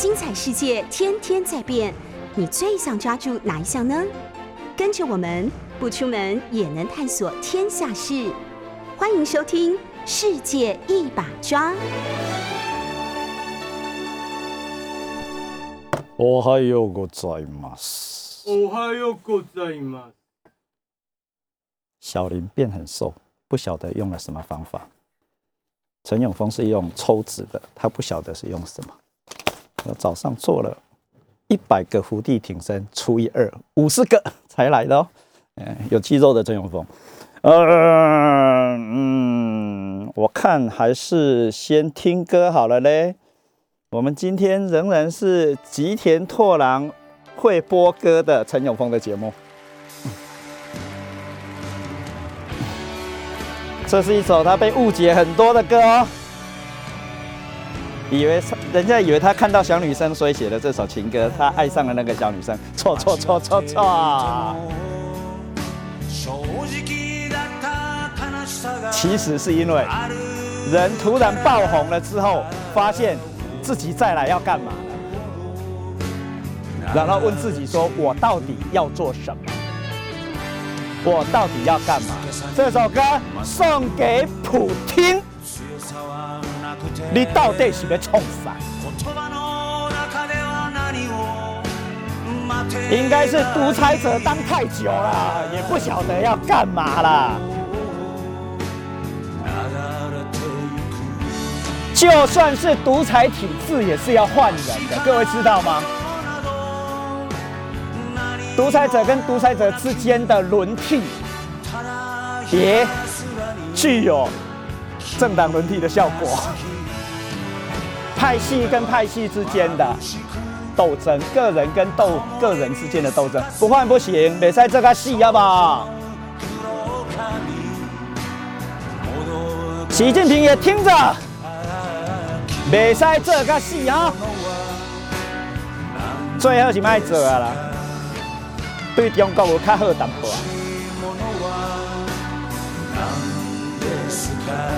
精彩世界天天在变，你最想抓住哪一项呢？跟着我们不出门也能探索天下事，欢迎收听《世界一把抓》。おはようございます。おはようございます。小林变很瘦，不晓得用了什么方法。陈永峰是用抽脂的，他不晓得是用什么。 我早上做了一百个伏地挺身除以二，五十个 才来的哦。嗯，有肌肉的陈永峰。呃，嗯，我看还是先听歌好了嘞。我们今天仍然是吉田拓郎会播歌的陈永峰的节目。这是一首他被误解很多的歌哦，以为人家以为他看到小女生，所以写的这首情歌，他爱上了那个小女生，错错错错错。其实是因为人突然爆红了之后，发现自己再来要干嘛呢？然后问自己说：我到底要做什么？我到底要干嘛？这首歌送给普听，你到底是要冲啥？应该是独裁者当太久了，也不晓得要干嘛啦。就算是独裁体制，也是要换人的，各位知道吗？独裁者跟独裁者之间的轮替，也具有政党轮替的效果。派系跟派系之间的斗争，个人跟斗个人之间的斗争，不换不行，别在这个戏，好不好？习近平也听着，别在这个戏啊！最后是卖做啊啦。对中国有较好淡薄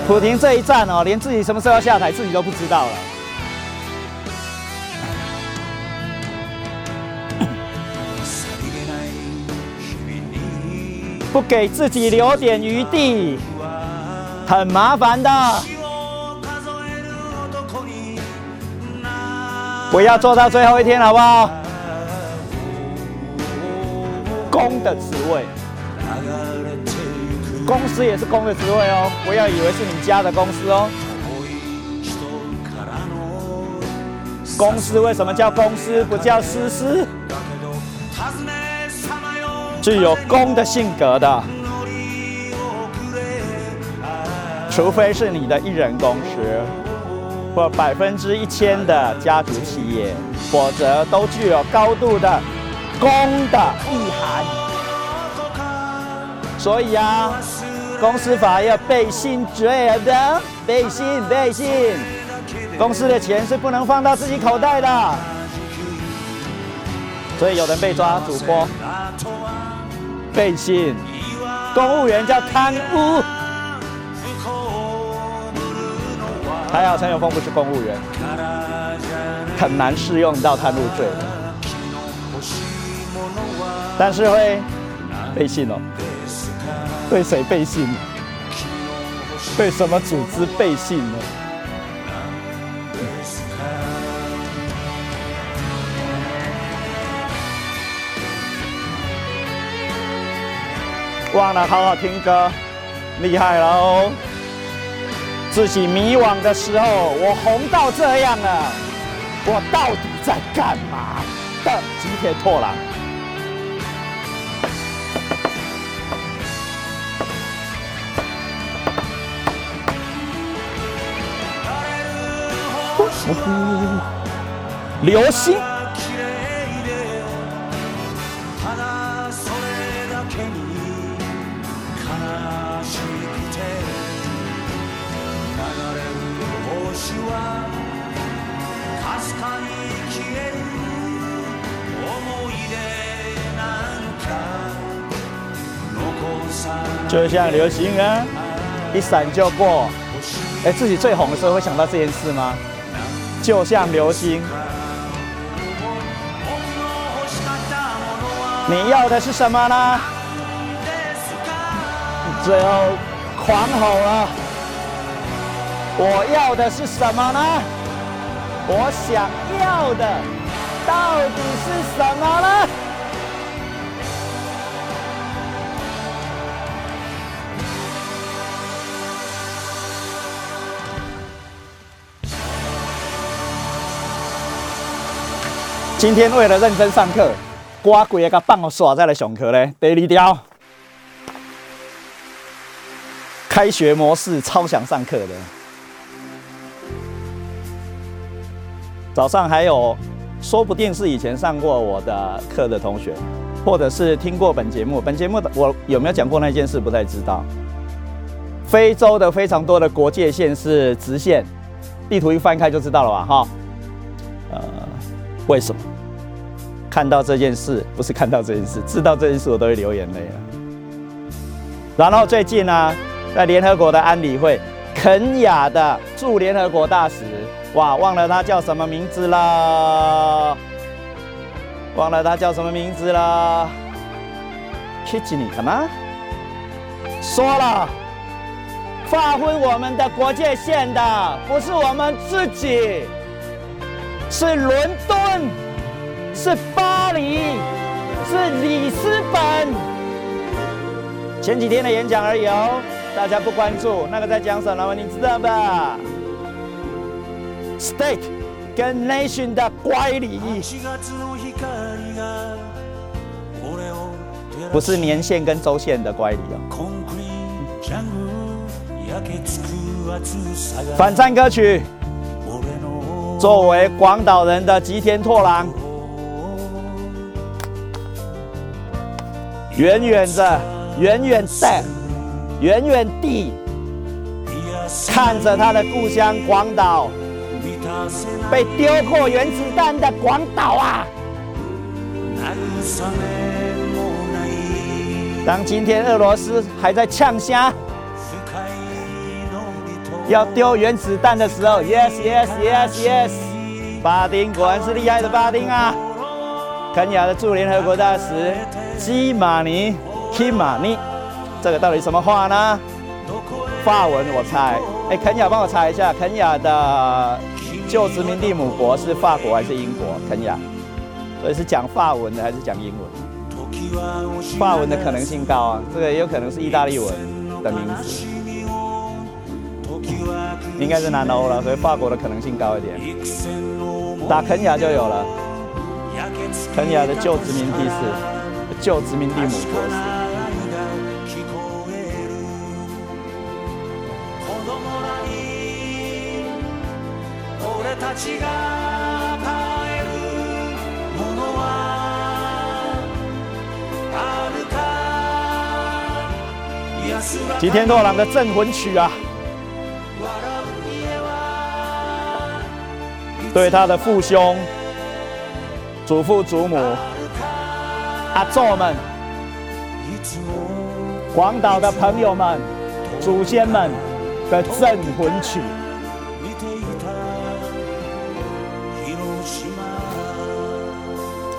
普京这一站哦，连自己什么时候要下台自己都不知道了。不给自己留点余地，很麻烦的。不要做到最后一天，好不好？公的职位，公司也是公的职位哦，不要以为是你家的公司哦。公司为什么叫公司，不叫私司？具有公的性格的，除非是你的一人公司或百分之一千的家族企业，否则都具有高度的。公的意涵，所以啊，公司法要背信罪的，背信背信，公司的钱是不能放到自己口袋的，所以有人被抓，主播背信，公务员叫贪污，还好陈永峰不是公务员，很难适用到贪污罪。但是会背信哦，对谁背信？对什么组织背信呢？忘了好好听歌，厉害了哦！自己迷惘的时候，我红到这样了，我到底在干嘛？的吉田拓郎。流星。就像流星啊，一闪就过。哎，自己最红的时候会想到这件事吗？就像流星。你要的是什么呢？最后狂吼了。我要的是什么呢？我想要的到底是什么呢？今天为了认真上课，瓜鬼个放我耍在了上课嘞。第二条，开学模式超想上课的。早上还有，说不定是以前上过我的课的同学，或者是听过本节目。本节目的我有没有讲过那件事？不太知道。非洲的非常多的国界线是直线，地图一翻开就知道了吧？哈，呃，为什么？看到这件事，不是看到这件事，知道这件事我都会流眼泪了。然后最近呢，在联合国的安理会，肯雅的驻联合国大使，哇，忘了他叫什么名字了，忘了他叫什么名字了 k i t c h n 什么？说了，划分我们的国界线的不是我们自己，是伦敦。是巴黎，是里斯本。前几天的演讲而已哦，大家不关注那个在讲什么，你知道吧？State 跟 Nation 的乖离，不是年限跟周线的乖离哦。反战歌曲，作为广岛人的吉田拓郎。远远的，远远的，远远地，看着他的故乡广岛被丢过原子弹的广岛啊！当今天俄罗斯还在呛虾，要丢原子弹的时候，yes yes yes yes，巴丁果然是厉害的巴丁啊！肯雅的驻联合国大使。基马尼基马尼，这个到底什么话呢？法文我猜。哎，肯雅帮我猜一下，肯雅的旧殖民地母国是法国还是英国？肯雅，所以是讲法文的还是讲英文？法文的可能性高啊，这个也有可能是意大利文的名字，应该是南欧了，所以法国的可能性高一点。打肯雅就有了，肯雅的旧殖民地是。旧殖民地母国是。吉天拓郎的镇魂曲啊，对他的父兄、祖父、祖母。阿祖们，广岛的朋友们，祖先们的镇魂曲。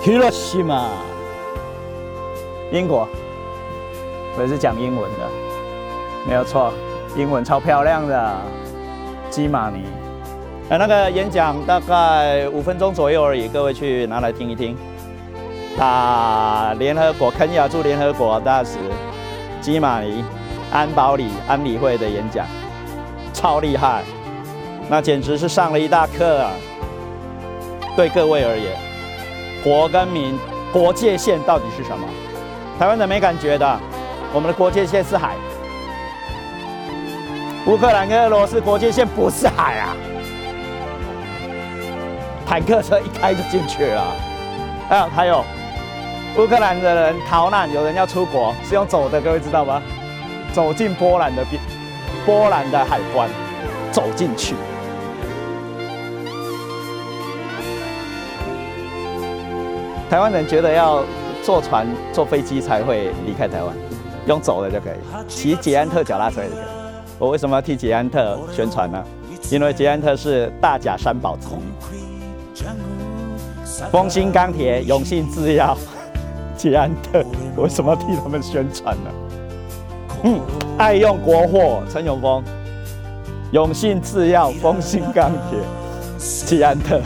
Hiroshima，英国，我也是讲英文的，没有错，英文超漂亮的。基马尼，呃，那个演讲大概五分钟左右而已，各位去拿来听一听。他联合国肯亚驻联合国大使基马尼安保理安理会的演讲，超厉害，那简直是上了一大课啊！对各位而言，国跟民国界线到底是什么？台湾人没感觉的，我们的国界线是海，乌克兰跟俄罗斯国界线不是海啊，坦克车一开就进去了，啊，还有。乌克兰的人逃难，有人要出国，是用走的，各位知道吗？走进波兰的边，波兰的海关，走进去。台湾人觉得要坐船、坐飞机才会离开台湾，用走的就可以，骑捷安特脚踏车也可以。我为什么要替捷安特宣传呢？因为捷安特是大甲山宝之一，丰兴钢铁、永信制药。捷安特，为什么要替他们宣传呢？嗯，爱用国货，陈永峰，永信制药、丰兴钢铁、捷安特。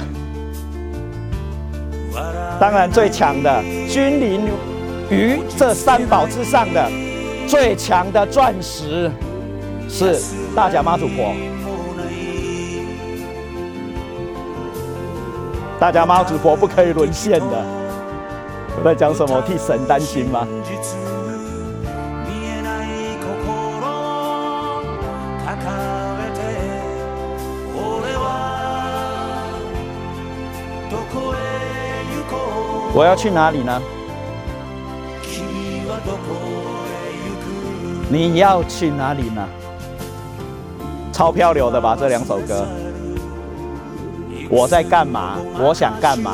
当然，最强的君临于这三宝之上的最强的钻石是大甲妈祖婆。大家妈祖婆不可以沦陷的。我在讲什么？替神担心吗？我要去哪里呢？你要去哪里呢？超漂流的吧，这两首歌。我在干嘛？我想干嘛？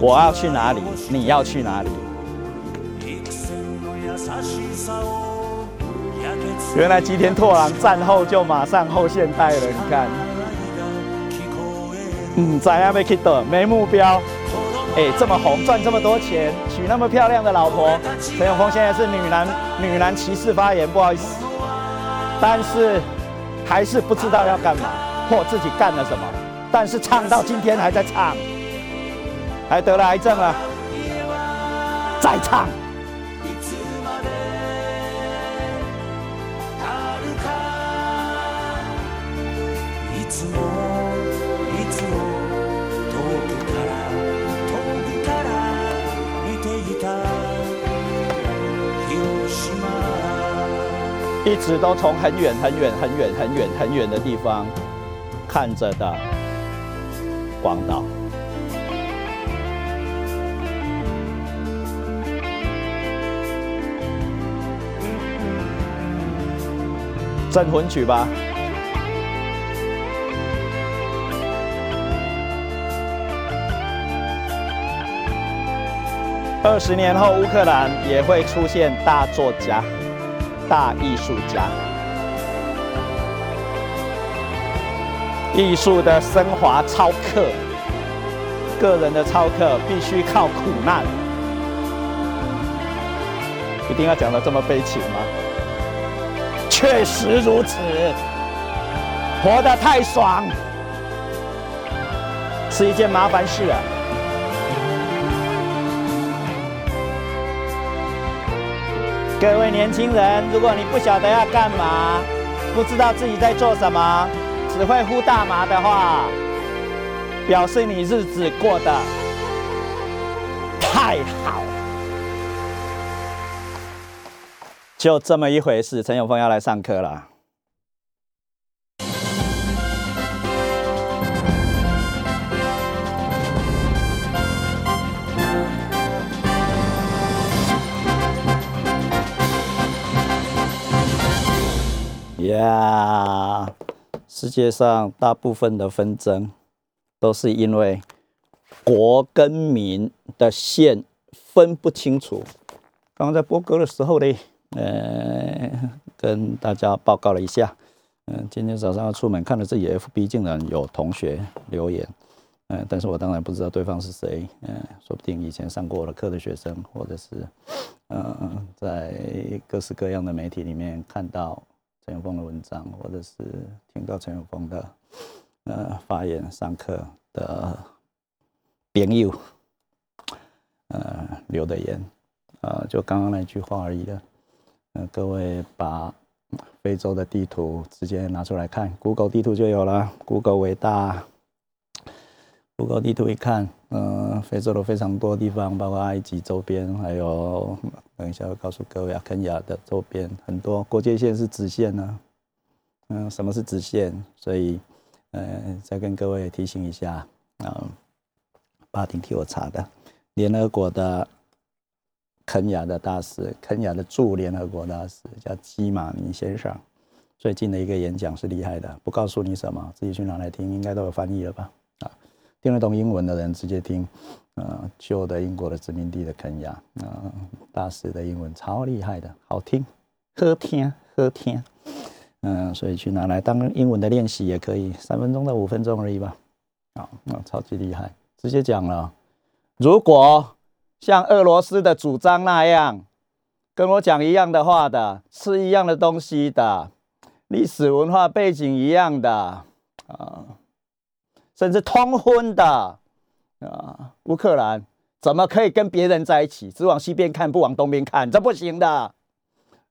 我要去哪里？你要去哪里？原来吉田拓郎战后就马上后现代了，你看。嗯，怎样被 k i t 没目标。哎，这么红，赚这么多钱，娶那么漂亮的老婆，陈永峰现在是女男女男歧视发言，不好意思。但是还是不知道要干嘛，或自己干了什么。但是唱到今天还在唱，还得了癌症了，再唱。一直都从很远很远很远很远很远的地方看着的。广岛，镇魂曲吧。二十年后，乌克兰也会出现大作家、大艺术家。艺术的升华超课，个人的超课必须靠苦难，一定要讲的这么悲情吗？确实如此，活得太爽是一件麻烦事啊！各位年轻人，如果你不晓得要干嘛，不知道自己在做什么。只会呼大麻的话，表示你日子过得太好。就这么一回事，陈永峰要来上课了。Yeah。世界上大部分的纷争，都是因为国跟民的线分不清楚。刚刚在播歌的时候呢，呃，跟大家报告了一下。嗯，今天早上要出门，看了自己 FB，竟然有同学留言。嗯，但是我当然不知道对方是谁。嗯，说不定以前上过我的课的学生，或者是嗯，在各式各样的媒体里面看到。陈永峰的文章，或者是听到陈永峰的呃发言、上课的朋友，呃留的言，呃，就刚刚那句话而已了。呃，各位把非洲的地图直接拿出来看，Google 地图就有了。Google 伟大谷歌地图一看，嗯，非洲的非常多地方，包括埃及周边，还有。等一下，会告诉各位啊，肯亚的周边很多国界线是直线呢。嗯，什么是直线？所以，呃，再跟各位提醒一下啊，巴丁替我查的，联合国的肯亚的大使，肯亚的驻联合国大使叫基马尼先生，最近的一个演讲是厉害的，不告诉你什么，自己去拿来听，应该都有翻译了吧？听得懂英文的人直接听。呃，旧的英国的殖民地的肯亚，呃，大使的英文超厉害的，好听，喝听喝听，嗯，所以去拿来当英文的练习也可以，三分钟到五分钟而已吧，好，那超级厉害，直接讲了，如果像俄罗斯的主张那样，跟我讲一样的话的，吃一样的东西的，历史文化背景一样的啊，甚至通婚的啊，乌克兰怎么可以跟别人在一起？只往西边看，不往东边看，这不行的。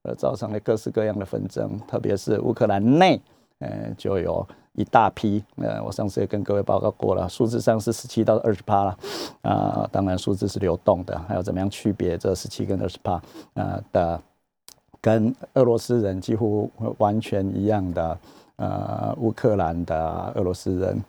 而造成了各式各样的纷争，特别是乌克兰内，呃，就有。一大批，呃，我上次也跟各位报告过了，数字上是十七到二十趴了，啊，当然数字是流动的，还有怎么样区别这十七跟二十趴，呃的，跟俄罗斯人几乎完全一样的，呃，乌克兰的俄罗斯人，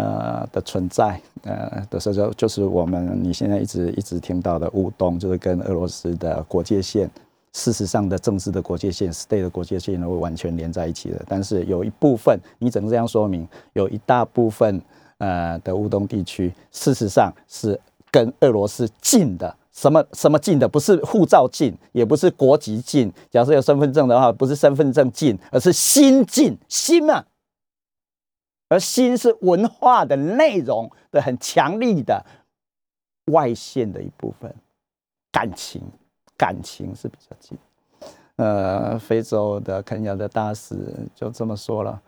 呃的存在，呃的时候就是我们你现在一直一直听到的乌东，就是跟俄罗斯的国界线。事实上的政治的国界线，state 的国界线呢会完全连在一起的。但是有一部分，你只能这样说明，有一大部分呃的乌东地区，事实上是跟俄罗斯近的。什么什么近的？不是护照近，也不是国籍近。假设有身份证的话，不是身份证近，而是心近，心啊。而心是文化的内容的很强力的外线的一部分，感情。感情是比较近，呃，非洲的肯尼亚的大使就这么说了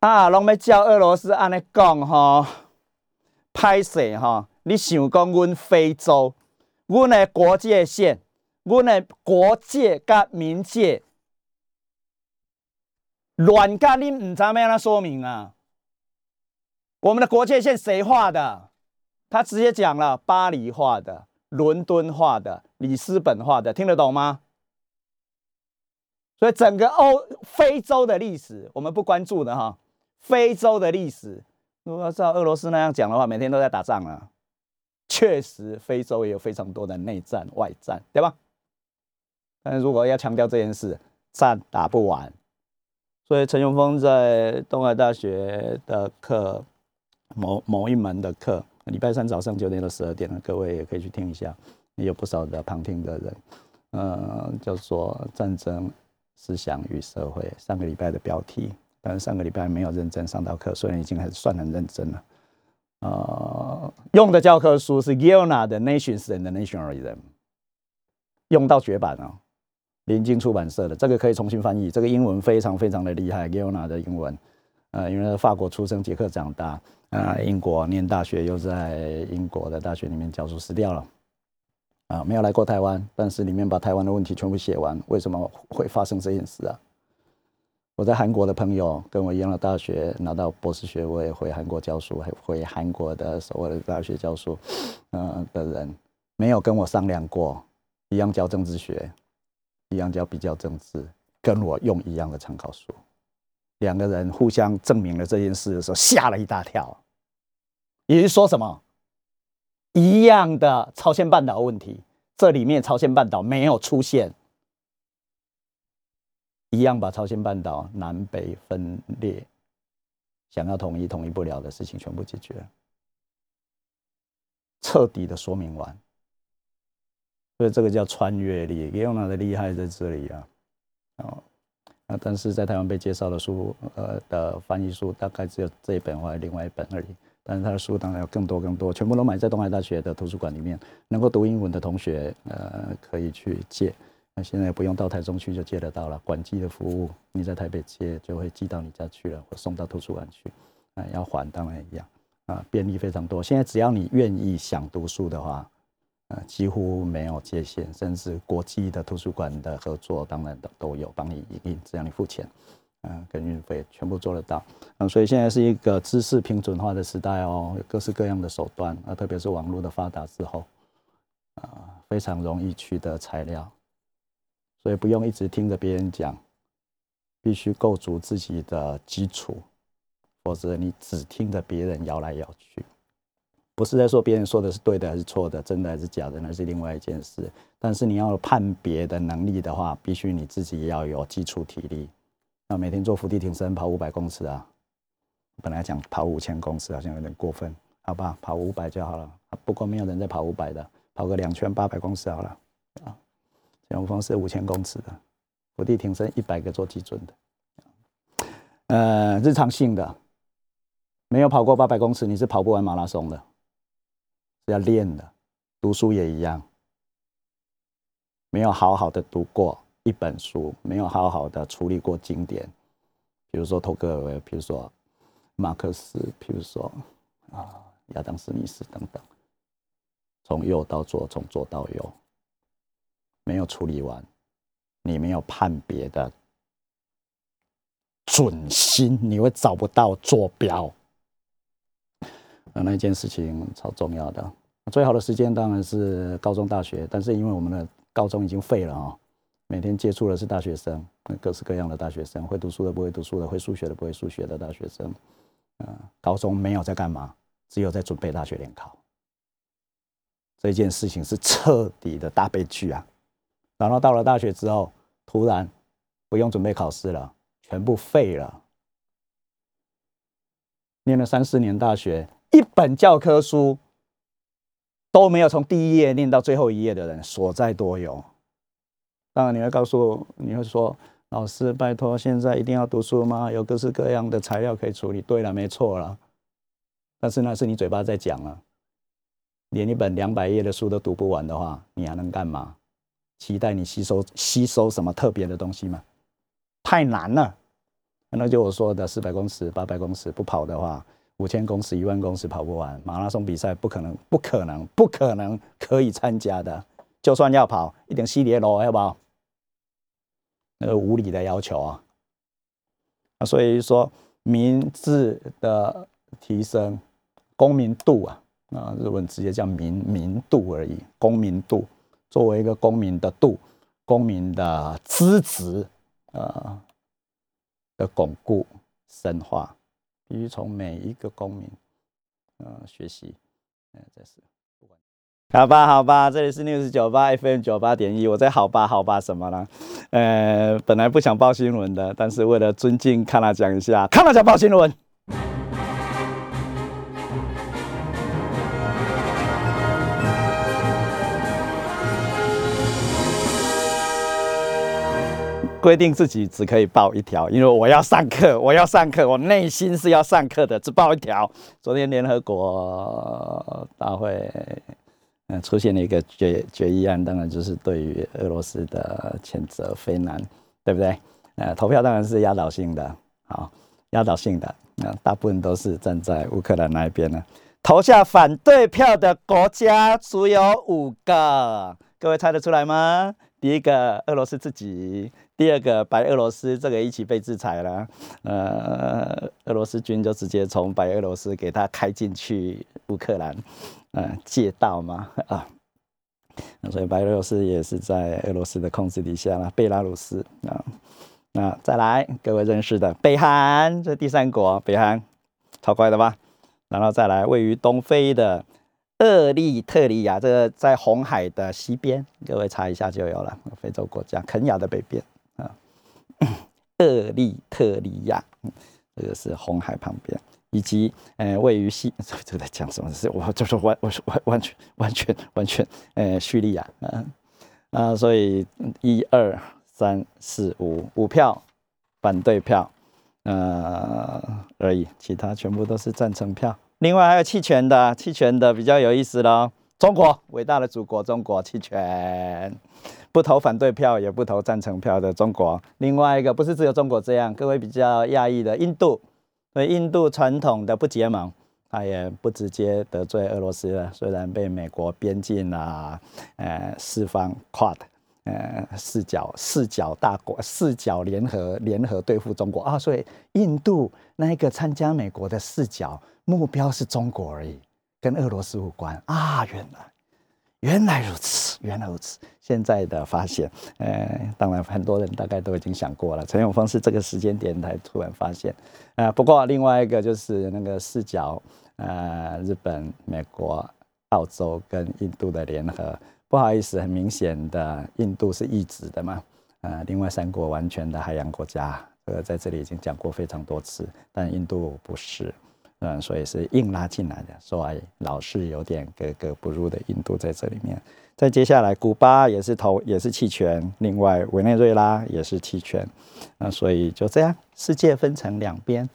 啊，拢要叫俄罗斯安尼讲哈，拍摄哈，你想讲阮非洲，阮的国界线，阮的国界甲民界乱甲你唔知要安怎说明啊？我们的国界线谁画的？他直接讲了，巴黎画的，伦敦画的。里斯本画的听得懂吗？所以整个欧非洲的历史，我们不关注的哈。非洲的历史，如果照俄罗斯那样讲的话，每天都在打仗啊。确实，非洲也有非常多的内战、外战，对吧？但是如果要强调这件事，战打不完。所以陈永峰在东海大学的课，某某一门的课，礼拜三早上九点到十二点，各位也可以去听一下。也有不少的旁听的人，呃，叫做《战争思想与社会》上个礼拜的标题，但是上个礼拜没有认真上到课，虽然已经还是算很认真了。呃，用的教科书是 Giona 的《Nations and the Nationalism》，用到绝版哦，联经出版社的，这个可以重新翻译，这个英文非常非常的厉害，Giona 的英文，呃，因为法国出生，捷克长大，啊，英国念大学，又在英国的大学里面教书，死掉了。啊，没有来过台湾，但是里面把台湾的问题全部写完。为什么会发生这件事啊？我在韩国的朋友跟我一样的大学拿到博士学位，回韩国教书，还回韩国的所谓的大学教书，嗯的人，没有跟我商量过，一样教政治学，一样教比较政治，跟我用一样的参考书，两个人互相证明了这件事的时候，吓了一大跳。也就是说什么？一样的朝鲜半岛问题，这里面朝鲜半岛没有出现，一样把朝鲜半岛南北分裂，想要统一统一不了的事情全部解决，彻底的说明完，所以这个叫穿越力，也有它的厉害在这里啊，哦，啊，但是在台湾被介绍的书，呃的翻译书大概只有这一本或者另外一本而已。但是他的书当然有更多更多，全部都买在东海大学的图书馆里面。能够读英文的同学，呃，可以去借。那现在不用到台中去就借得到了，管寄的服务，你在台北借就会寄到你家去了，或送到图书馆去。啊，要还当然一样，啊，便利非常多。现在只要你愿意想读书的话，呃，几乎没有界限，甚至国际的图书馆的合作当然都都有帮你印，只要你付钱。嗯，跟运费全部做得到，嗯，所以现在是一个知识平准化的时代哦，各式各样的手段啊，特别是网络的发达之后，啊，非常容易取得材料，所以不用一直听着别人讲，必须构筑自己的基础，否则你只听着别人摇来摇去，不是在说别人说的是对的还是错的，真的还是假的，那是另外一件事。但是你要判别的能力的话，必须你自己要有基础体力。那每天做伏地挺身，跑五百公尺啊！本来讲跑五千公尺好像有点过分，好吧，跑五百就好了。不过没有人在跑五百的，跑个两圈八百公尺好了啊。前锋是五千公尺的，伏地挺身一百个做基准的。呃，日常性的，没有跑过八百公尺，你是跑不完马拉松的，要练的。读书也一样，没有好好的读过一本书，没有好好的处理过经典，比如说托克维，比如说马克思，比如说啊亚当斯密斯等等，从右到左，从左到右，没有处理完，你没有判别的准心，你会找不到坐标。那那件事情超重要的。最好的时间当然是高中、大学，但是因为我们的高中已经废了啊，每天接触的是大学生，各式各样的大学生，会读书的、不会读书的，会数学的、不会数学的大学生。高中没有在干嘛，只有在准备大学联考。这件事情是彻底的大悲剧啊！然后到了大学之后，突然不用准备考试了，全部废了。念了三四年大学，一本教科书。都没有从第一页念到最后一页的人所在多有。当然，你会告诉，你会说，老师，拜托，现在一定要读书吗？有各式各样的材料可以处理。对了，没错了。但是那是你嘴巴在讲啊，连一本两百页的书都读不完的话，你还能干嘛？期待你吸收吸收什么特别的东西吗？太难了。那就我说的四百公尺、八百公尺不跑的话。五千公尺、一万公尺跑不完，马拉松比赛不可能、不可能、不可能可以参加的。就算要跑，一点系列咯，要不好？那个无理的要求啊！啊，所以说，民智的提升，公民度啊，啊，日文直接叫民民度而已。公民度，作为一个公民的度，公民的资质，啊的巩固、深化。必须从每一个公民，呃，学习，嗯，这是。好吧，好吧，这里是六十九八 FM 九八点一，我在好吧，好吧，什么呢？呃，本来不想报新闻的，但是为了尊敬，看了讲一下，看了讲报新闻。规定自己只可以报一条，因为我要上课，我要上课，我内心是要上课的，只报一条。昨天联合国大会，嗯，出现了一个决决议案，当然就是对于俄罗斯的谴责非难，对不对？呃，投票当然是压倒性的，好，压倒性的，那大部分都是站在乌克兰那一边呢。投下反对票的国家只有五个，各位猜得出来吗？第一个，俄罗斯自己。第二个白俄罗斯这个一起被制裁了，呃，俄罗斯军就直接从白俄罗斯给他开进去乌克兰，呃，借道嘛啊，所以白俄罗斯也是在俄罗斯的控制底下了。贝拉鲁斯啊，那再来各位认识的北韩，这第三国，北韩超快的吧？然后再来位于东非的厄立特里亚，这个在红海的西边，各位查一下就有了，非洲国家，肯亚的北边。厄立特里亚，这个是红海旁边，以及呃位于西，这个在讲什么？是我就是完，我是完完全完全完全呃叙利亚，嗯啊，所以一二三四五五票反对票，呃而已，其他全部都是赞成票。另外还有弃权的，弃权的比较有意思喽。中国伟大的祖国，中国弃权。不投反对票，也不投赞成票的中国。另外一个不是只有中国这样，各位比较讶异的印度，所以印度传统的不结盟，他也不直接得罪俄罗斯了。虽然被美国边境啊，呃，四方 Quad，呃，四角四角大国四角联合联合对付中国啊，所以印度那一个参加美国的四角目标是中国而已，跟俄罗斯无关啊，原来。原来如此，原来如此。现在的发现，呃，当然很多人大概都已经想过了。陈永峰是这个时间点才突然发现，啊，不过另外一个就是那个视角，呃，日本、美国、澳洲跟印度的联合，不好意思，很明显的，印度是一指的嘛，呃，另外三国完全的海洋国家，呃在这里已经讲过非常多次，但印度不是。嗯，所以是硬拉进来的，所以老是有点格格不入的印度在这里面。再接下来，古巴也是投也是弃权，另外委内瑞拉也是弃权。那所以就这样，世界分成两边。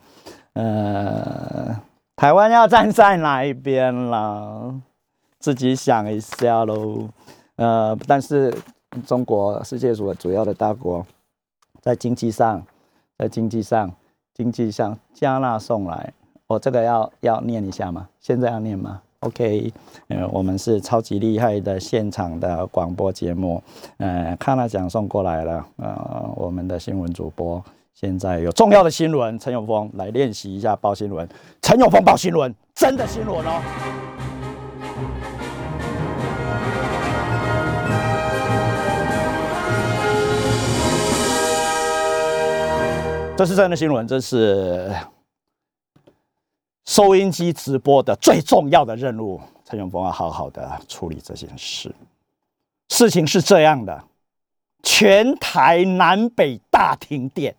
呃，台湾要站在哪一边了？自己想一下喽。呃，但是中国世界主主要的大国，在经济上，在经济上，经济上加纳送来，我这个要要念一下吗？现在要念吗？OK，呃，我们是超级厉害的现场的广播节目，呃，看了奖送过来了，呃，我们的新闻主播现在有重要的新闻，陈永峰来练习一下报新闻，陈永峰报新闻，真的新闻哦。这是真的新闻，这是收音机直播的最重要的任务。陈永峰要好好的处理这件事。事情是这样的，全台南北大停电，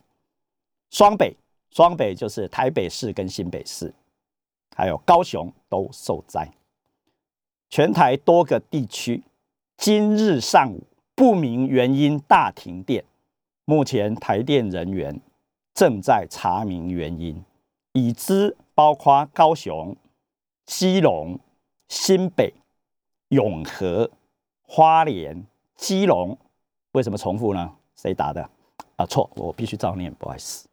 双北，双北就是台北市跟新北市，还有高雄都受灾。全台多个地区今日上午不明原因大停电，目前台电人员。正在查明原因，已知包括高雄、基隆、新北、永和、花莲、基隆，为什么重复呢？谁答的？啊，错，我必须照念，不好意思。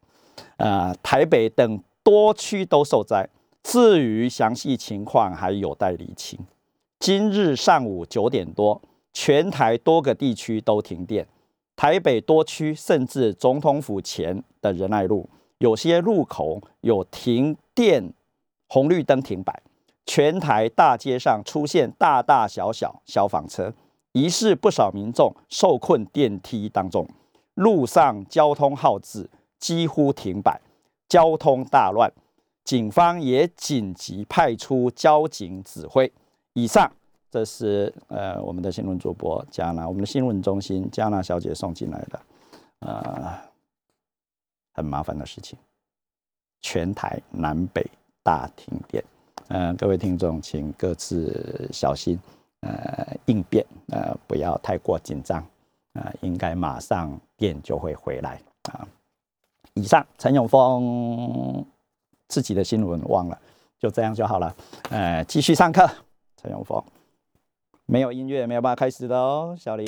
呃，台北等多区都受灾，至于详细情况还有待厘清。今日上午九点多，全台多个地区都停电。台北多区甚至总统府前的仁爱路，有些路口有停电红绿灯停摆，全台大街上出现大大小小消防车，疑似不少民众受困电梯当中，路上交通号志几乎停摆，交通大乱，警方也紧急派出交警指挥。以上。这是呃我们的新闻主播加纳，我们的新闻中心加纳小姐送进来的，呃，很麻烦的事情，全台南北大停电，呃，各位听众请各自小心，呃，应变，呃，不要太过紧张，啊，应该马上电就会回来啊。以上，陈永峰自己的新闻忘了，就这样就好了，呃，继续上课，陈永峰。没有音乐，没有办法开始的哦，小林。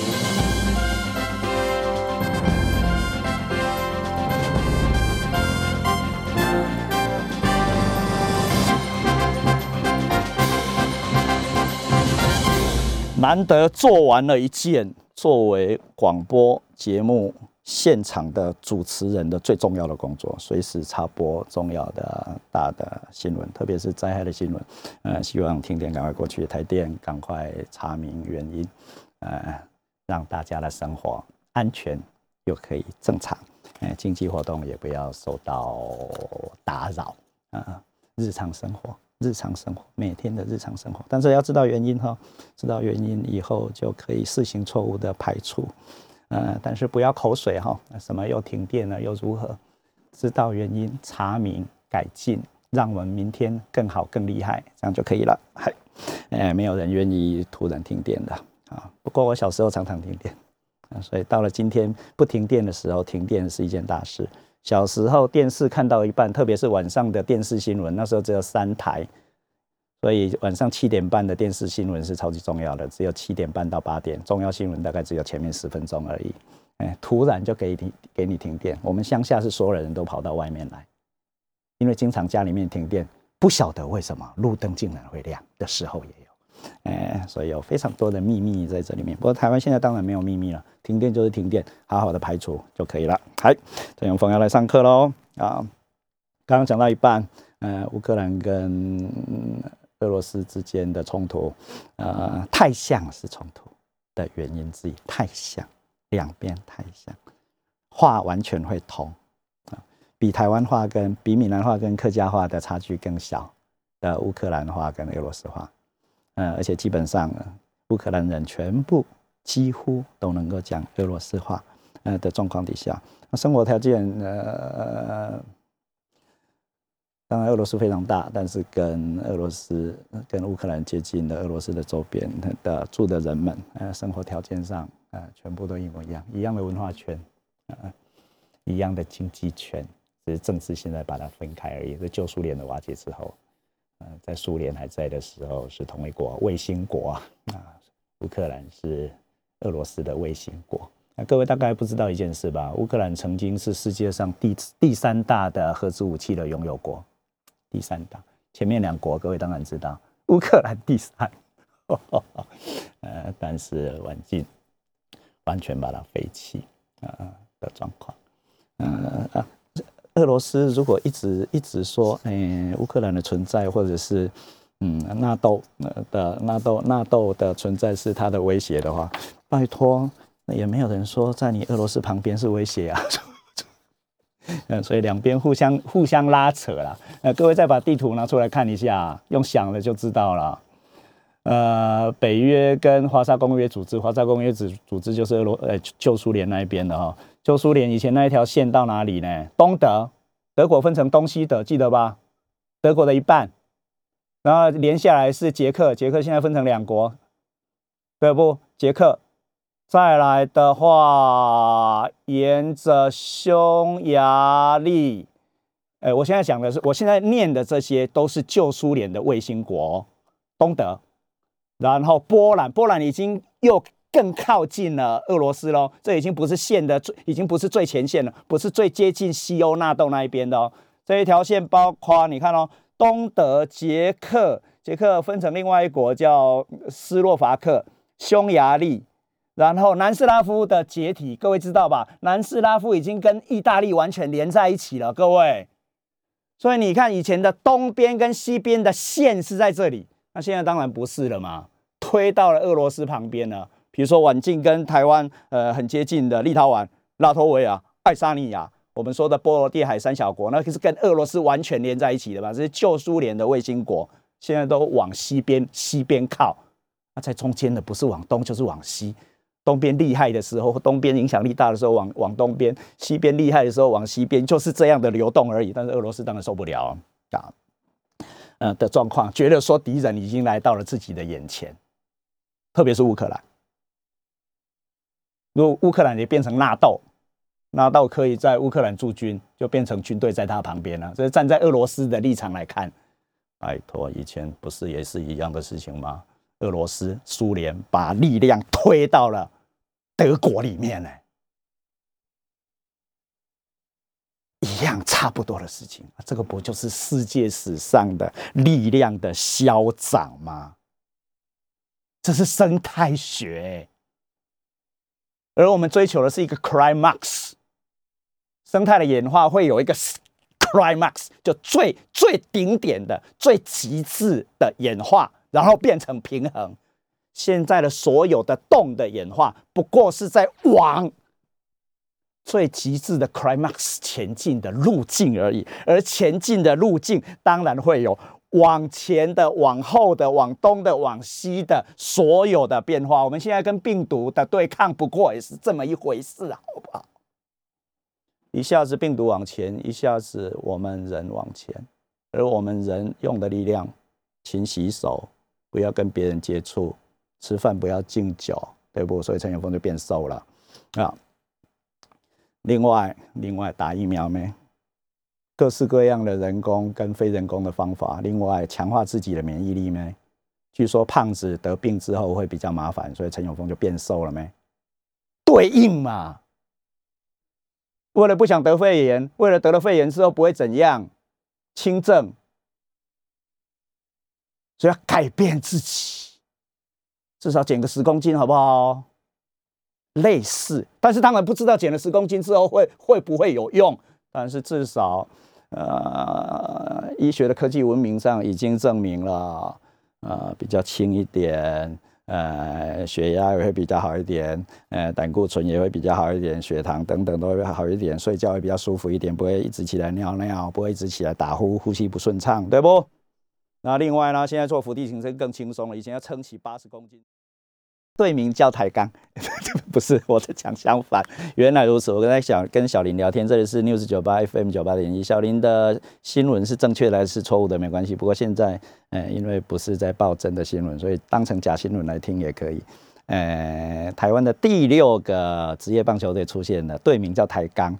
难得做完了一件作为广播节目。现场的主持人的最重要的工作，随时插播重要的大的新闻，特别是灾害的新闻。呃，希望停电赶快过去，台电赶快查明原因，呃，让大家的生活安全又可以正常，呃，经济活动也不要受到打扰啊。日常生活，日常生活，每天的日常生活，但是要知道原因哈，知道原因以后就可以实行错误的排除。呃，但是不要口水哈，什么又停电了又如何？知道原因，查明改进，让我们明天更好更厉害，这样就可以了。嗨，哎，没有人愿意突然停电的啊。不过我小时候常常停电，所以到了今天不停电的时候，停电是一件大事。小时候电视看到一半，特别是晚上的电视新闻，那时候只有三台。所以晚上七点半的电视新闻是超级重要的，只有七点半到八点，重要新闻大概只有前面十分钟而已。哎，突然就给你给你停电，我们乡下是所有人都跑到外面来，因为经常家里面停电，不晓得为什么路灯竟然会亮的时候也，哎，所以有非常多的秘密在这里面。不过台湾现在当然没有秘密了，停电就是停电，好好的排除就可以了。嗨，郑永峰要来上课喽啊！刚刚讲到一半，呃，乌克兰跟俄罗斯之间的冲突，呃，太像是冲突的原因之一，太像，两边太像，话完全会通啊，比台湾话跟比闽南话跟客家话的差距更小的乌克兰话跟俄罗斯话，呃，而且基本上乌克兰人全部几乎都能够讲俄罗斯话，呃的状况底下，那生活条件呃。当然，俄罗斯非常大，但是跟俄罗斯、跟乌克兰接近的俄罗斯的周边的住的人们，呃，生活条件上，呃，全部都一模一样，一样的文化圈，呃，一样的经济圈，只是政治现在把它分开而已。是旧苏联的瓦解之后，在苏联还在的时候是同一国卫星国啊，啊，乌克兰是俄罗斯的卫星国。那各位大概不知道一件事吧？乌克兰曾经是世界上第第三大的核子武器的拥有国，第三大。前面两国各位当然知道，乌克兰第三，呃，但是完尽完全把它废弃啊的状况。嗯啊，俄罗斯如果一直一直说，嗯，乌克兰的存在或者是嗯纳豆的纳豆纳豆的存在是它的威胁的话，拜托。那也没有人说在你俄罗斯旁边是威胁啊，嗯，所以两边互相互相拉扯了。呃，各位再把地图拿出来看一下，用想了就知道了。呃，北约跟华沙公约组织，华沙公约组组织就是俄罗呃旧苏联那一边的哈。旧苏联以前那一条线到哪里呢？东德，德国分成东西德，记得吧？德国的一半，然后连下来是捷克，捷克现在分成两国，对不？捷克。再来的话，沿着匈牙利，哎，我现在讲的是，我现在念的这些都是旧苏联的卫星国，东德，然后波兰，波兰已经又更靠近了俄罗斯喽，这已经不是线的最，已经不是最前线了，不是最接近西欧纳豆那一边的哦，这一条线包括你看哦，东德、捷克，捷克分成另外一国叫斯洛伐克，匈牙利。然后南斯拉夫的解体，各位知道吧？南斯拉夫已经跟意大利完全连在一起了，各位。所以你看，以前的东边跟西边的线是在这里，那现在当然不是了嘛，推到了俄罗斯旁边呢。比如说，晚近跟台湾呃很接近的立陶宛、拉脱维亚、爱沙尼亚，我们说的波罗的海三小国，那是跟俄罗斯完全连在一起的嘛？这是旧苏联的卫星国，现在都往西边西边靠。那在中间的不是往东就是往西。东边厉害的时候，东边影响力大的时候，往往东边；西边厉害的时候，往西边，就是这样的流动而已。但是俄罗斯当然受不了啊，嗯的状况，觉得说敌人已经来到了自己的眼前，特别是乌克兰。如果乌克兰也变成纳豆，纳豆可以在乌克兰驻军，就变成军队在他旁边了。所以站在俄罗斯的立场来看，拜托，以前不是也是一样的事情吗？俄罗斯、苏联把力量推到了德国里面呢，一样差不多的事情，这个不就是世界史上的力量的消长吗？这是生态学，而我们追求的是一个 climax，生态的演化会有一个 climax，就最最顶点的、最极致的演化。然后变成平衡。现在的所有的动的演化，不过是在往最极致的 climax 前进的路径而已。而前进的路径，当然会有往前的、往后的、往东的、往西的所有的变化。我们现在跟病毒的对抗，不过也是这么一回事，好不好？一下子病毒往前，一下子我们人往前，而我们人用的力量，勤洗手。不要跟别人接触，吃饭不要敬酒，对不？所以陈永峰就变瘦了啊。另外，另外打疫苗没？各式各样的人工跟非人工的方法。另外，强化自己的免疫力没？据说胖子得病之后会比较麻烦，所以陈永峰就变瘦了没？对应嘛。为了不想得肺炎，为了得了肺炎之后不会怎样，轻症。所以要改变自己，至少减个十公斤，好不好？类似，但是当然不知道减了十公斤之后会会不会有用。但是至少，呃，医学的科技文明上已经证明了，呃，比较轻一点，呃，血压也会比较好一点，呃，胆固醇也会比较好一点，血糖等等都会好一点，睡觉会比较舒服一点，不会一直起来尿尿，不会一直起来打呼，呼吸不顺畅，对不？那另外呢，现在做伏地挺身更轻松了。以前要撑起八十公斤，队名叫抬杠，不是我在讲相反。原来如此，我刚才想跟小林聊天，这里是 News 九八 FM 九八点一。小林的新闻是正确的还是错误的没关系，不过现在，呃，因为不是在报真的新闻，所以当成假新闻来听也可以。呃，台湾的第六个职业棒球队出现了，队名叫台钢。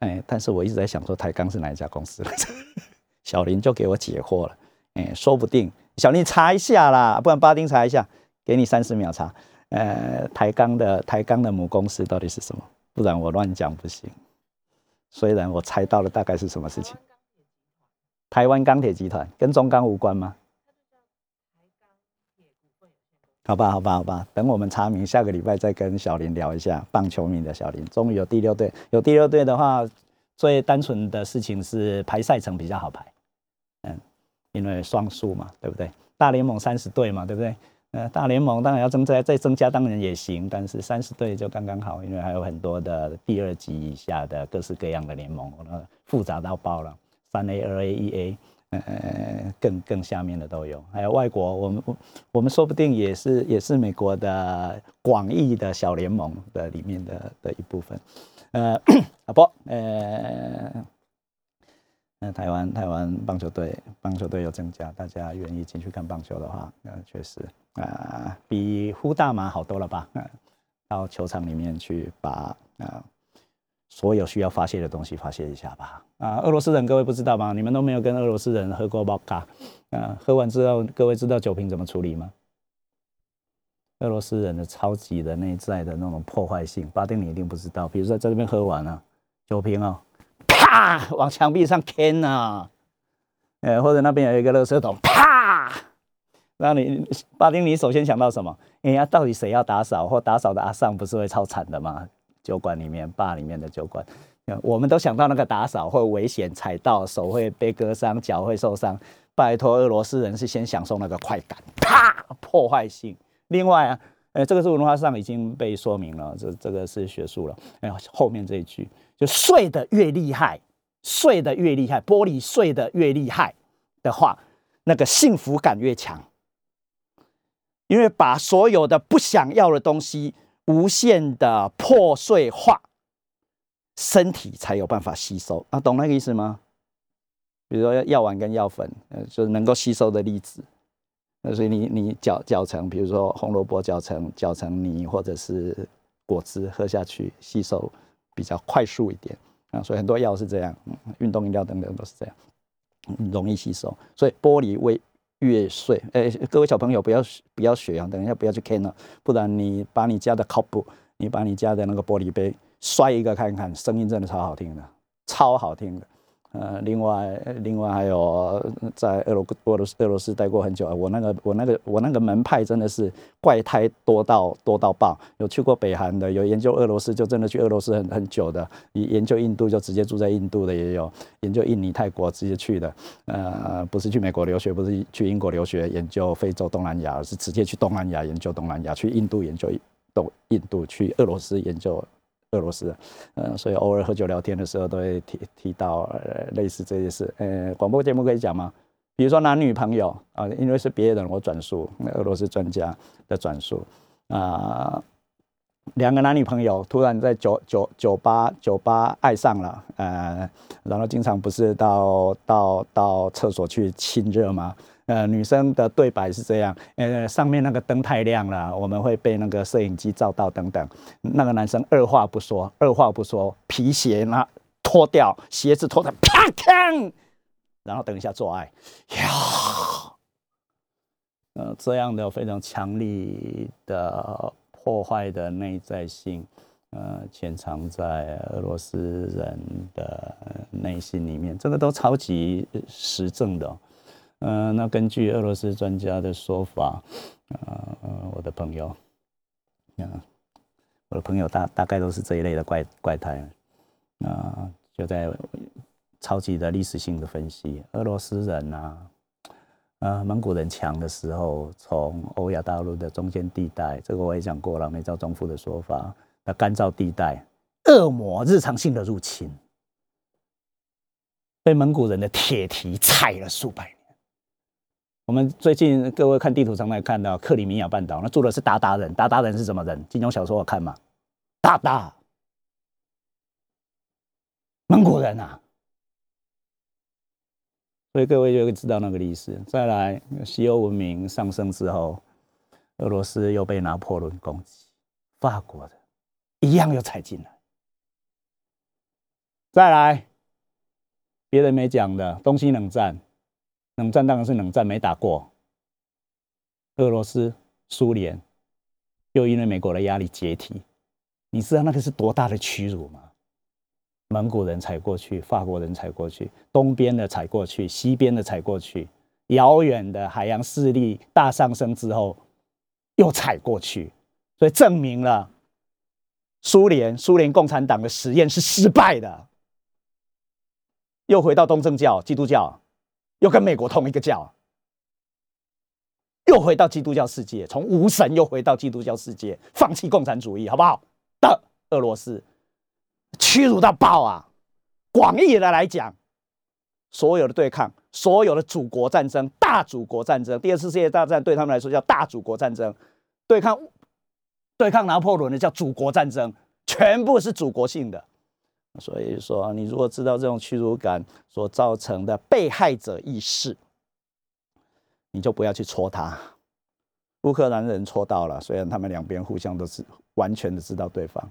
哎，但是我一直在想说，台钢是哪一家公司？小林就给我解惑了。哎，说不定小林查一下啦，不然巴丁查一下，给你三十秒查。呃，台钢的台钢的母公司到底是什么？不然我乱讲不行。虽然我猜到了大概是什么事情。台湾钢铁集团跟中钢无关吗？好吧，好吧，好吧，等我们查明，下个礼拜再跟小林聊一下棒球迷的小林。终于有第六队，有第六队的话，最单纯的事情是排赛程比较好排，嗯，因为双数嘛，对不对？大联盟三十队嘛，对不对？呃，大联盟当然要增加，再增加当然也行，但是三十队就刚刚好，因为还有很多的第二级以下的各式各样的联盟，复杂到爆了，三 A、二 A、一 A。呃，更更下面的都有，还有外国，我们我我们说不定也是也是美国的广义的小联盟的里面的的一部分。呃，啊不，呃，那台湾台湾棒球队棒球队有增加，大家愿意进去看棒球的话，那确实啊，比呼大麻好多了吧？到球场里面去把啊。所有需要发泄的东西发泄一下吧。啊，俄罗斯人各位不知道吗？你们都没有跟俄罗斯人喝过 vodka 啊？喝完之后，各位知道酒瓶怎么处理吗？俄罗斯人的超级的内在的那种破坏性，巴丁你一定不知道。比如说在这边喝完了酒瓶哦，啪往墙壁上扔啊，呃，或者那边有一个垃圾桶，啪，那你巴丁你首先想到什么？哎呀，到底谁要打扫？或打扫的阿尚不是会超惨的吗？酒馆里面，坝里面的酒馆，我们都想到那个打扫会危险，踩到手会被割伤，脚会受伤。拜托，俄罗斯人是先享受那个快感，啪，破坏性。另外啊，呃，这个是文化上已经被说明了，这这个是学术了。哎，后面这一句，就碎的越厉害，碎的越厉害，玻璃碎的越厉害的话，那个幸福感越强，因为把所有的不想要的东西。无限的破碎化，身体才有办法吸收啊，懂那个意思吗？比如说药丸跟药粉，呃，就是能够吸收的粒子，那所以你你搅搅成，比如说红萝卜搅成搅成泥或者是果汁喝下去，吸收比较快速一点啊，所以很多药是这样，运动饮料等等都是这样，容易吸收，所以玻璃微。越碎，哎，各位小朋友不要不要学啊！等一下不要去看了，不然你把你家的 cup，你把你家的那个玻璃杯摔一个看看，声音真的超好听的，超好听的。呃，另外，另外还有在俄罗俄罗斯俄罗斯待过很久啊，我那个我那个我那个门派真的是怪胎多到多到爆。有去过北韩的，有研究俄罗斯就真的去俄罗斯很很久的，研究印度就直接住在印度的也有，研究印尼泰国直接去的，呃，不是去美国留学，不是去英国留学研究非洲东南亚，而是直接去东南亚研究东南亚，去印度研究东印度，去俄罗斯研究。俄罗斯，嗯，所以偶尔喝酒聊天的时候都会提提到呃类似这些事。呃，广播节目可以讲吗？比如说男女朋友啊，因为是别人我转述，俄罗斯专家的转述啊，两个男女朋友突然在酒酒酒吧酒吧爱上了，呃，然后经常不是到到到厕所去亲热吗？呃，女生的对白是这样，呃，上面那个灯太亮了，我们会被那个摄影机照到等等。那个男生二话不说，二话不说，皮鞋拿脱掉，鞋子脱掉，啪砰，然后等一下做爱，呀，呃，这样的非常强力的破坏的内在性，呃，潜藏在俄罗斯人的内心里面，这个都超级实证的。嗯，那根据俄罗斯专家的说法，呃，我的朋友，啊，我的朋友大大概都是这一类的怪怪胎，啊，就在超级的历史性的分析，俄罗斯人啊，呃，蒙古人强的时候，从欧亚大陆的中间地带，这个我也讲过了，美照中夫的说法，那干燥地带，恶魔日常性的入侵，被蒙古人的铁蹄踩了数百。我们最近各位看地图上来看到克里米亚半岛，那住的是鞑靼人。鞑靼人是什么人？金庸小说我看嘛，鞑靼，蒙古人啊。所以各位就会知道那个历史。再来，西欧文明上升之后，俄罗斯又被拿破仑攻击，法国的一样又踩进来。再来，别人没讲的东西冷战。冷战当然是冷战，没打过。俄罗斯、苏联又因为美国的压力解体。你知道那个是多大的屈辱吗？蒙古人踩过去，法国人踩过去，东边的踩过去，西边的踩过去，遥远的海洋势力大上升之后，又踩过去，所以证明了苏联苏联共产党的实验是失败的。又回到东正教基督教，又跟美国同一个教，又回到基督教世界，从无神又回到基督教世界，放弃共产主义，好不好？的俄罗斯。屈辱到爆啊！广义的来讲，所有的对抗，所有的祖国战争，大祖国战争，第二次世界大战对他们来说叫大祖国战争，对抗对抗拿破仑的叫祖国战争，全部是祖国性的。所以说，你如果知道这种屈辱感所造成的被害者意识，你就不要去戳他。乌克兰人戳到了，虽然他们两边互相都是完全的知道对方。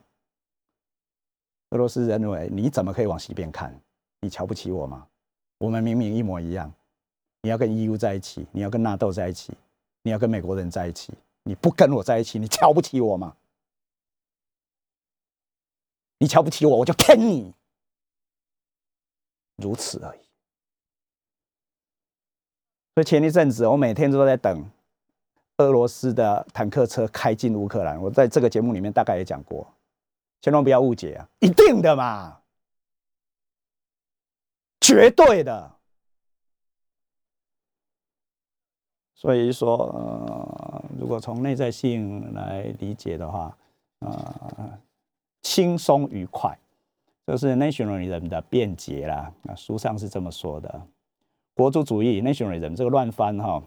俄罗斯认为你怎么可以往西边看？你瞧不起我吗？我们明明一模一样。你要跟 EU 在一起，你要跟纳豆在一起，你要跟美国人在一起，你不跟我在一起，你瞧不起我吗？你瞧不起我，我就坑你，如此而已。所以前一阵子，我每天都在等俄罗斯的坦克车开进乌克兰。我在这个节目里面大概也讲过。千万不要误解啊！一定的嘛，绝对的。所以说，呃，如果从内在性来理解的话，呃，轻松愉快，这是 nationalism 的便捷啦。那书上是这么说的：国族主义 nationalism 这个乱翻哈，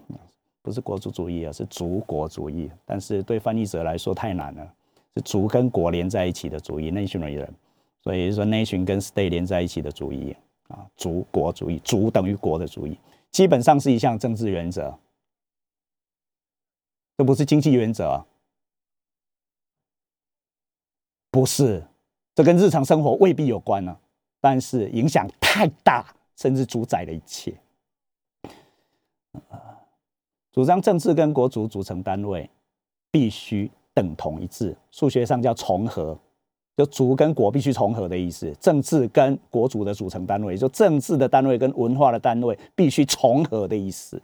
不是国族主义啊，是族国主义。但是对翻译者来说太难了。是族跟国连在一起的主义，nationalism，所以说 nation 跟 state 连在一起的主义啊，族国主义，族等于国的主义，基本上是一项政治原则，这不是经济原则，不是，这跟日常生活未必有关呢，但是影响太大，甚至主宰了一切。主张政治跟国族组成单位必须。等同一致，数学上叫重合，就族跟国必须重合的意思。政治跟国族的组成单位，就政治的单位跟文化的单位必须重合的意思。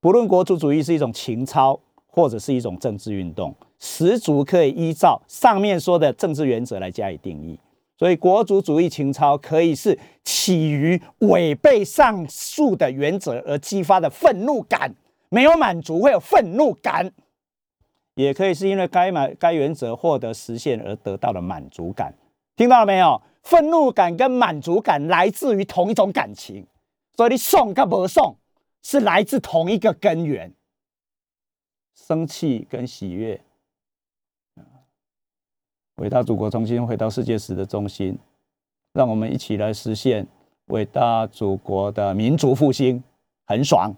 不论国族主义是一种情操，或者是一种政治运动，十足可以依照上面说的政治原则来加以定义。所以，国族主义情操可以是起于违背上述的原则而激发的愤怒感，没有满足会有愤怒感。也可以是因为该满该原则获得实现而得到的满足感，听到了没有？愤怒感跟满足感来自于同一种感情，所以你送跟不送是来自同一个根源。生气跟喜悦，伟大祖国重新回到世界史的中心，让我们一起来实现伟大祖国的民族复兴，很爽。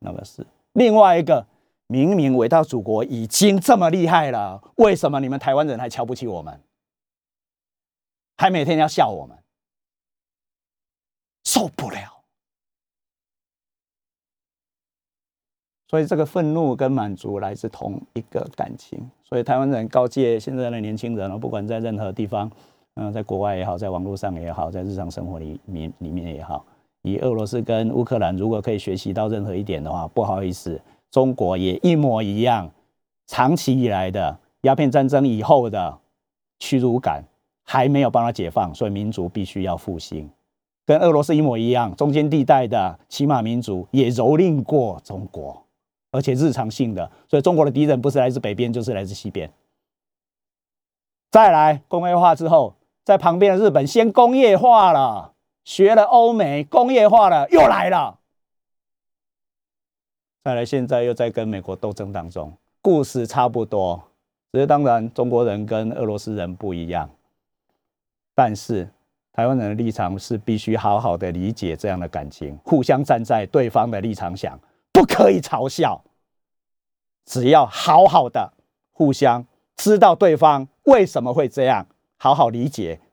那么是另外一个。明明伟大祖国已经这么厉害了，为什么你们台湾人还瞧不起我们？还每天要笑我们，受不了。所以这个愤怒跟满足来自同一个感情。所以台湾人告诫现在的年轻人哦，不管在任何地方，嗯，在国外也好，在网络上也好，在日常生活里面里面也好，以俄罗斯跟乌克兰如果可以学习到任何一点的话，不好意思。中国也一模一样，长期以来的鸦片战争以后的屈辱感还没有帮他解放，所以民族必须要复兴，跟俄罗斯一模一样。中间地带的骑马民族也蹂躏过中国，而且日常性的，所以中国的敌人不是来自北边，就是来自西边。再来工业化之后，在旁边的日本先工业化了，学了欧美工业化了，又来了。再来，现在又在跟美国斗争当中，故事差不多，只是当然中国人跟俄罗斯人不一样，但是台湾人的立场是必须好好的理解这样的感情，互相站在对方的立场想，不可以嘲笑，只要好好的互相知道对方为什么会这样，好好理解